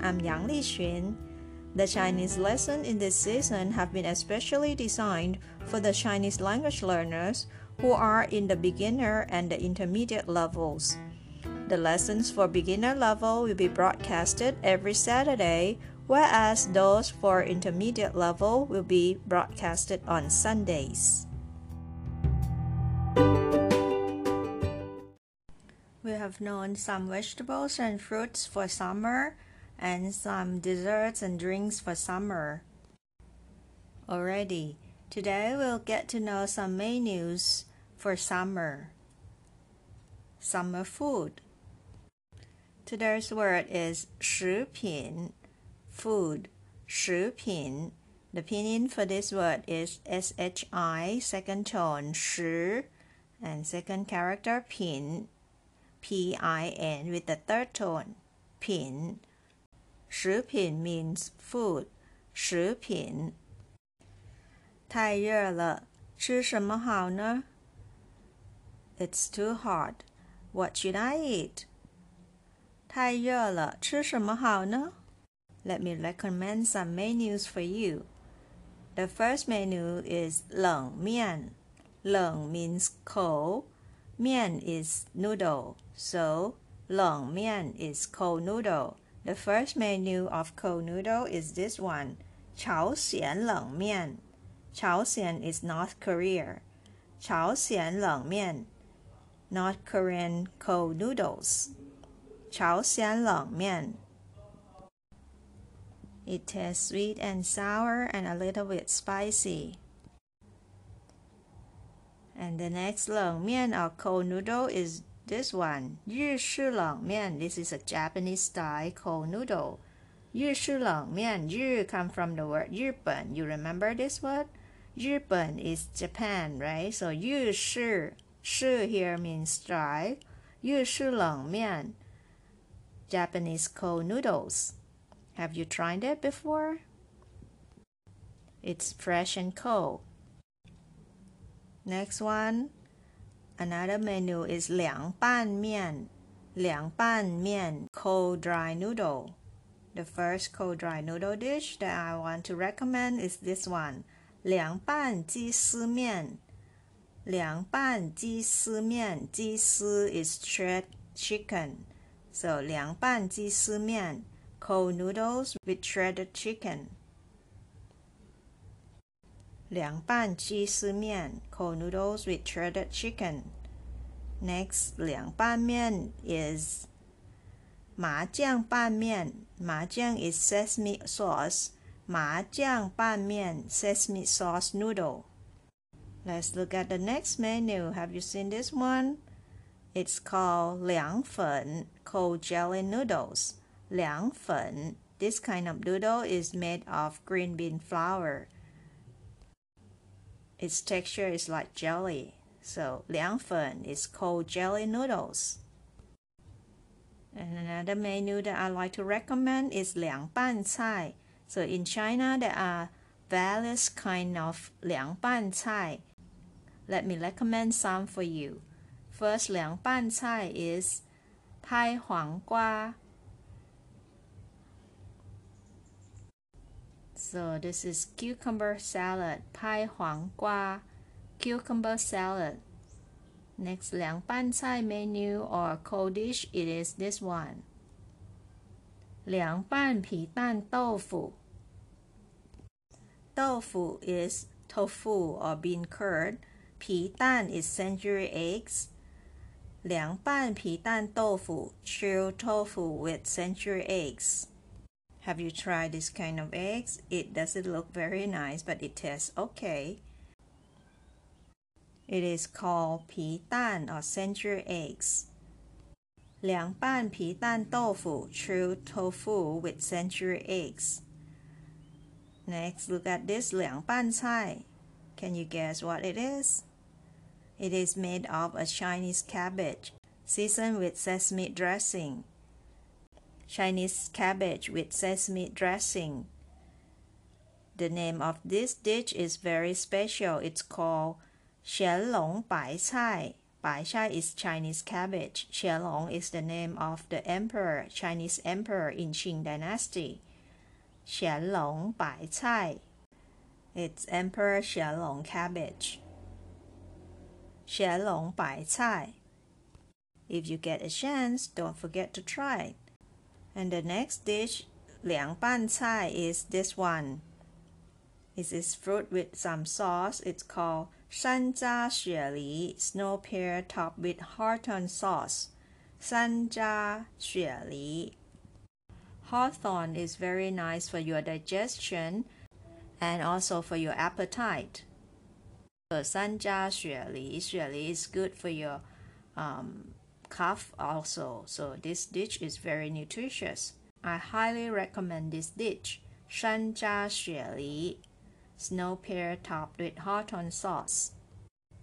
I'm Yang Li Liqun. The Chinese lessons in this season have been especially designed for the Chinese language learners who are in the beginner and the intermediate levels. The lessons for beginner level will be broadcasted every Saturday, whereas those for intermediate level will be broadcasted on Sundays. We have known some vegetables and fruits for summer and some desserts and drinks for summer. Already, today we'll get to know some menus for summer. Summer food. Today's word is 食品, food, 食品. The pinyin for this word is SHI, second tone, 食, and second character, 品. P-I-N with the third tone, 品. 食品 means food, 食品.太热了，吃什么好呢? It's too hot. What should I eat? 太热了，吃什么好呢? Let me recommend some menus for you. The first menu is 冷面.冷 means cold. 面 is noodle. So 冷面 is cold noodle. The first menu of cold noodle is this one, Chao Xian Leng Mian. Chao Xian is North Korea. Chao Xian Leng Mian, North Korean cold noodles. Chao Xian Leng Mian. It tastes sweet and sour and a little bit spicy. And the next leng mian or cold noodle is this one, 日式冷面. This is a Japanese style cold noodle. 日式冷面,日 come from the word 日本. You remember this word? 日本 is Japan, right? So 日式,式 here means style. 日式冷面, Japanese cold noodles. Have you tried it before? It's fresh and cold. Next one, Another menu is 凉拌面,凉拌面 cold dry noodle. The first cold dry noodle dish that I want to recommend is this one, 凉拌鸡丝面.凉拌鸡丝面,鸡丝 is shred chicken. So 凉拌鸡丝面, cold noodles with shredded chicken. 凉拌鸡丝面 cold noodles with shredded chicken. Next, 凉拌面 is 麻酱拌面. Mahjiang is sesame sauce. 麻酱拌面 sesame sauce noodle. Let's look at the next menu. Have you seen this one? It's called 凉粉 cold jelly noodles. 凉粉 This kind of noodle is made of green bean flour. Its texture is like jelly. So 凉粉 is cold jelly noodles. And another menu that I like to recommend is 凉拌菜. So in China there are various kind of 凉拌菜. Let me recommend some for you. First 凉拌菜 is 拍黄瓜 So this is cucumber salad, 拍黄瓜, cucumber salad. Next 凉拌菜 menu or cold dish, it is this one. 凉拌皮蛋豆腐. Tofu is tofu or bean curd. 皮蛋 is century eggs. 凉拌皮蛋豆腐 chilled tofu with century eggs. Have you tried this kind of eggs? It doesn't look very nice, but it tastes okay. It is called 皮蛋 or century eggs. 凉拌皮蛋豆腐 true tofu with century eggs. Next, look at this 凉拌菜. Can you guess what it is? It is made of a Chinese cabbage seasoned with sesame dressing. Chinese cabbage with sesame dressing. The name of this dish is very special. It's called Qianlong Bai Cai. Bai Cai is Chinese cabbage. Qianlong is the name of the emperor, Chinese emperor in Qing dynasty. Qianlong Bai Cai. It's Emperor Qianlong cabbage. Qianlong Bai Cai. If you get a chance, don't forget to try. And the next dish, 凉拌菜, is this one. It is fruit with some sauce. It's called 山楂雪梨 snow pear topped with Hawthorn sauce. 山楂雪梨 Hawthorn is very nice for your digestion and also for your appetite. So 山楂雪梨, li is good for your um, Calf also. So this dish is very nutritious. I highly recommend this dish. Shanzha Li, snow pear topped with hawthorn sauce.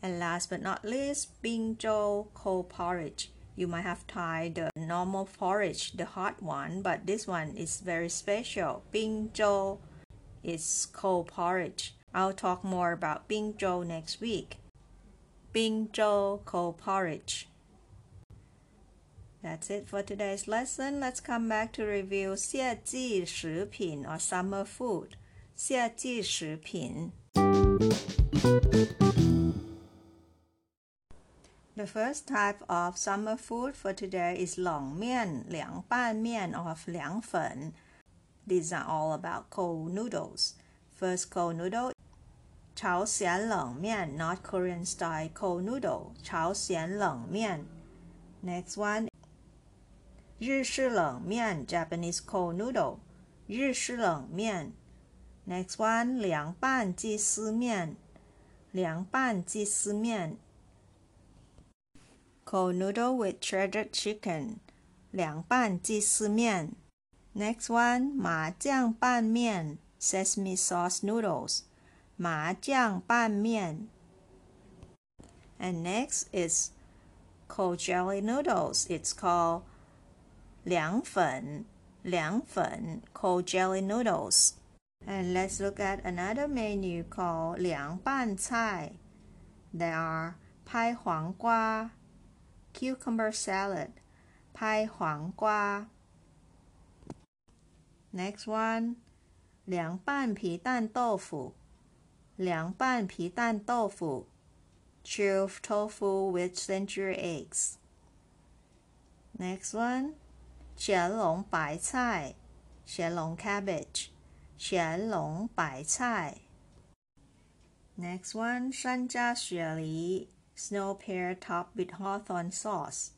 And last but not least, bingzhou cold porridge. You might have tried the normal porridge, the hot one, but this one is very special. Bingzhou is cold porridge. I'll talk more about bingzhou next week. Bingzhou cold porridge. That's it for today's lesson. Let's come back to review 夏季食品 or summer food. 夏季食品. The first type of summer food for today is long mian, liang ban mian of liang fen. These are all about cold noodles. First cold noodle, chao xian leng mian, North Korean style cold noodle, chao xian leng mian. Next one, 日式冷面 Japanese cold noodle, 日式冷面。Next one, 凉拌鸡丝面，凉拌鸡丝面。Cold noodle with shredded chicken，凉拌鸡丝面。Next one, 麻酱拌面，sesame sauce noodles，麻酱拌面。And next is cold jelly noodles. It's called liang fen liang fen called jelly noodles. And let's look at another menu called liang ban cai. There are pai huang gua, cucumber salad, pai huang gua. Next one, liang ban pi dan tofu, liang ban pi dan tofu, chilled tofu with century eggs. Next one. 干隆白菜，干隆 cabbage。干隆白菜。Next one, 山楂雪梨 snow pear topped with hawthorn sauce.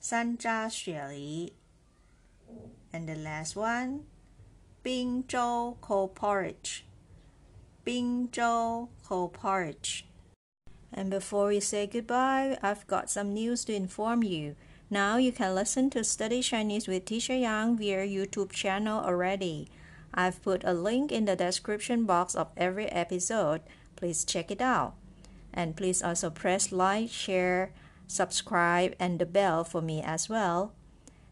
山楂雪梨。And the last one, 滨州 cold porridge. 滨州 cold porridge. And before we say goodbye, I've got some news to inform you. Now you can listen to Study Chinese with Teacher Yang via YouTube channel already. I've put a link in the description box of every episode. Please check it out. And please also press like, share, subscribe, and the bell for me as well.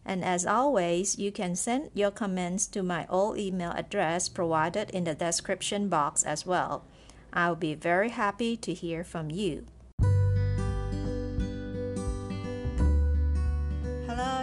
And as always, you can send your comments to my old email address provided in the description box as well. I'll be very happy to hear from you.